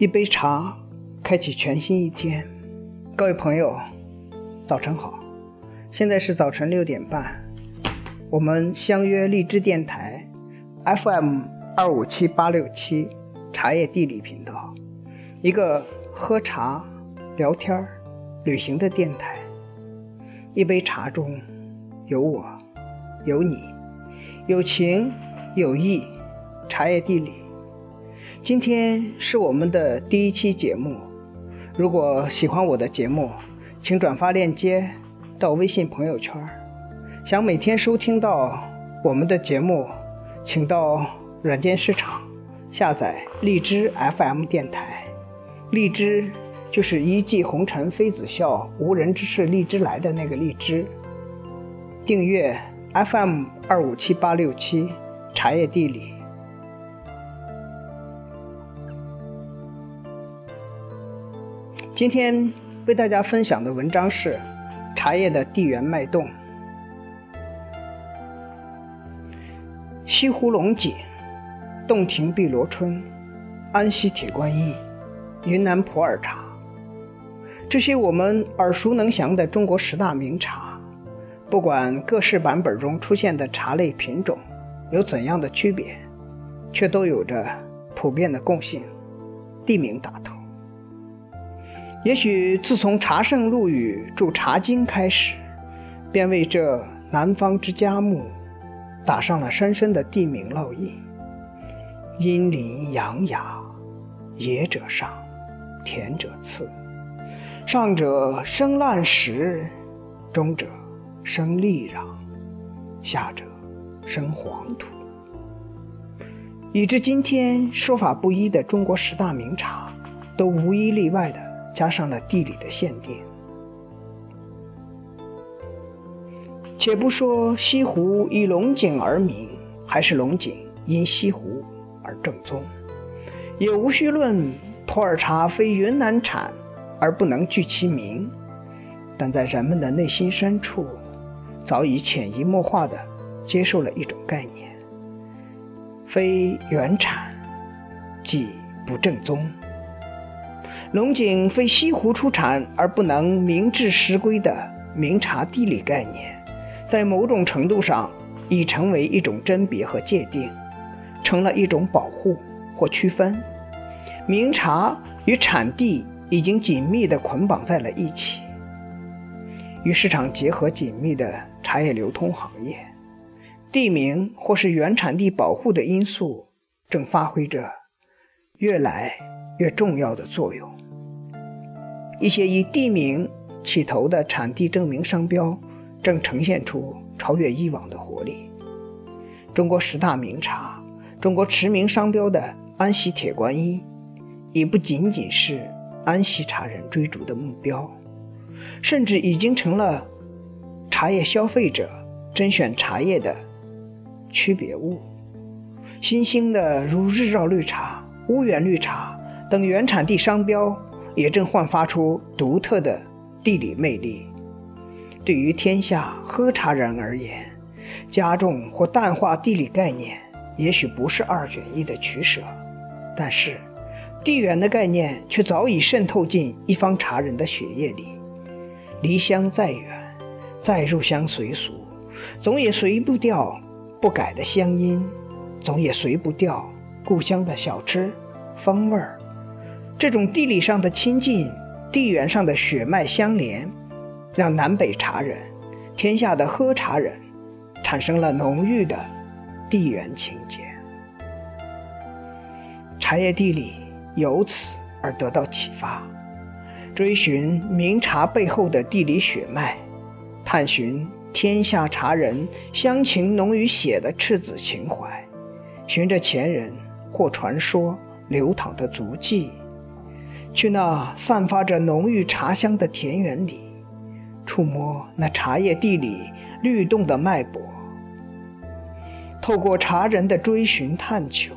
一杯茶，开启全新一天。各位朋友，早晨好！现在是早晨六点半，我们相约荔枝电台 FM 二五七八六七茶叶地理频道，一个喝茶、聊天、旅行的电台。一杯茶中有我，有你，有情有义，茶叶地理。今天是我们的第一期节目，如果喜欢我的节目，请转发链接到微信朋友圈。想每天收听到我们的节目，请到软件市场下载荔枝 FM 电台。荔枝就是一骑红尘妃子笑，无人知是荔枝来的那个荔枝。订阅 FM 二五七八六七茶叶地理。今天为大家分享的文章是茶叶的地缘脉动。西湖龙井、洞庭碧螺春、安溪铁观音、云南普洱茶，这些我们耳熟能详的中国十大名茶，不管各式版本中出现的茶类品种有怎样的区别，却都有着普遍的共性：地名打头。也许自从茶圣陆羽著《茶经》开始，便为这南方之佳木打上了深深的地名烙印。阴林阳雅，野者上，田者次。上者生烂石，中者生利壤，下者生黄土。以至今天说法不一的中国十大名茶，都无一例外的。加上了地理的限定。且不说西湖以龙井而名，还是龙井因西湖而正宗，也无需论普洱茶非云南产而不能具其名。但在人们的内心深处，早已潜移默化地接受了一种概念：非原产即不正宗。龙井非西湖出产而不能名至实归的名茶地理概念，在某种程度上已成为一种甄别和界定，成了一种保护或区分。名茶与产地已经紧密地捆绑在了一起。与市场结合紧密的茶叶流通行业，地名或是原产地保护的因素正发挥着越来越重要的作用。一些以地名起头的产地证明商标，正呈现出超越以往的活力。中国十大名茶，中国驰名商标的安溪铁观音，已不仅仅是安溪茶人追逐的目标，甚至已经成了茶叶消费者甄选茶叶的区别物。新兴的如日照绿茶、乌源绿茶等原产地商标。也正焕发出独特的地理魅力。对于天下喝茶人而言，加重或淡化地理概念，也许不是二选一的取舍，但是地缘的概念却早已渗透进一方茶人的血液里。离乡再远，再入乡随俗，总也随不掉不改的乡音，总也随不掉故乡的小吃风味儿。这种地理上的亲近，地缘上的血脉相连，让南北茶人、天下的喝茶人，产生了浓郁的地缘情结。茶叶地理由此而得到启发，追寻名茶背后的地理血脉，探寻天下茶人乡情浓于血的赤子情怀，循着前人或传说流淌的足迹。去那散发着浓郁茶香的田园里，触摸那茶叶地里律动的脉搏。透过茶人的追寻探求，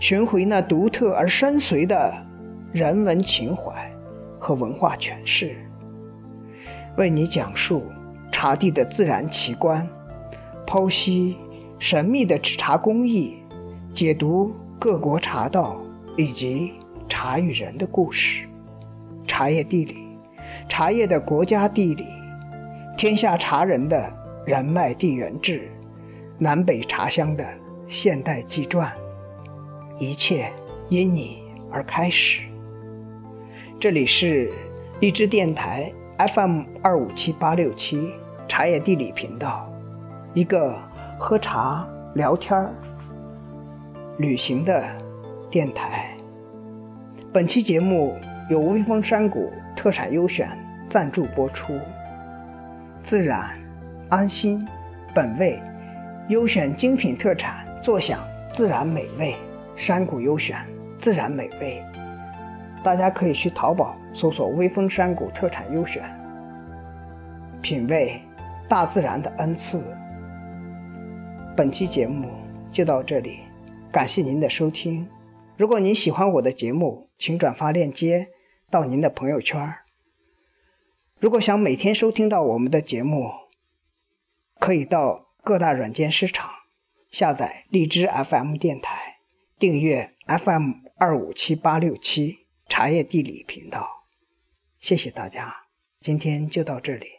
寻回那独特而深邃的人文情怀和文化诠释，为你讲述茶地的自然奇观，剖析神秘的制茶工艺，解读各国茶道以及。茶与人的故事，茶叶地理，茶叶的国家地理，天下茶人的人脉地缘志，南北茶乡的现代纪传，一切因你而开始。这里是荔枝电台 FM 二五七八六七茶叶地理频道，一个喝茶聊天儿。旅行的电台。本期节目由微风山谷特产优选赞助播出。自然、安心、本味，优选精品特产，坐享自然美味。山谷优选，自然美味。大家可以去淘宝搜索“微风山谷特产优选”，品味大自然的恩赐。本期节目就到这里。感谢您的收听。如果您喜欢我的节目，请转发链接到您的朋友圈。如果想每天收听到我们的节目，可以到各大软件市场下载荔枝 FM 电台，订阅 FM 二五七八六七茶叶地理频道。谢谢大家，今天就到这里。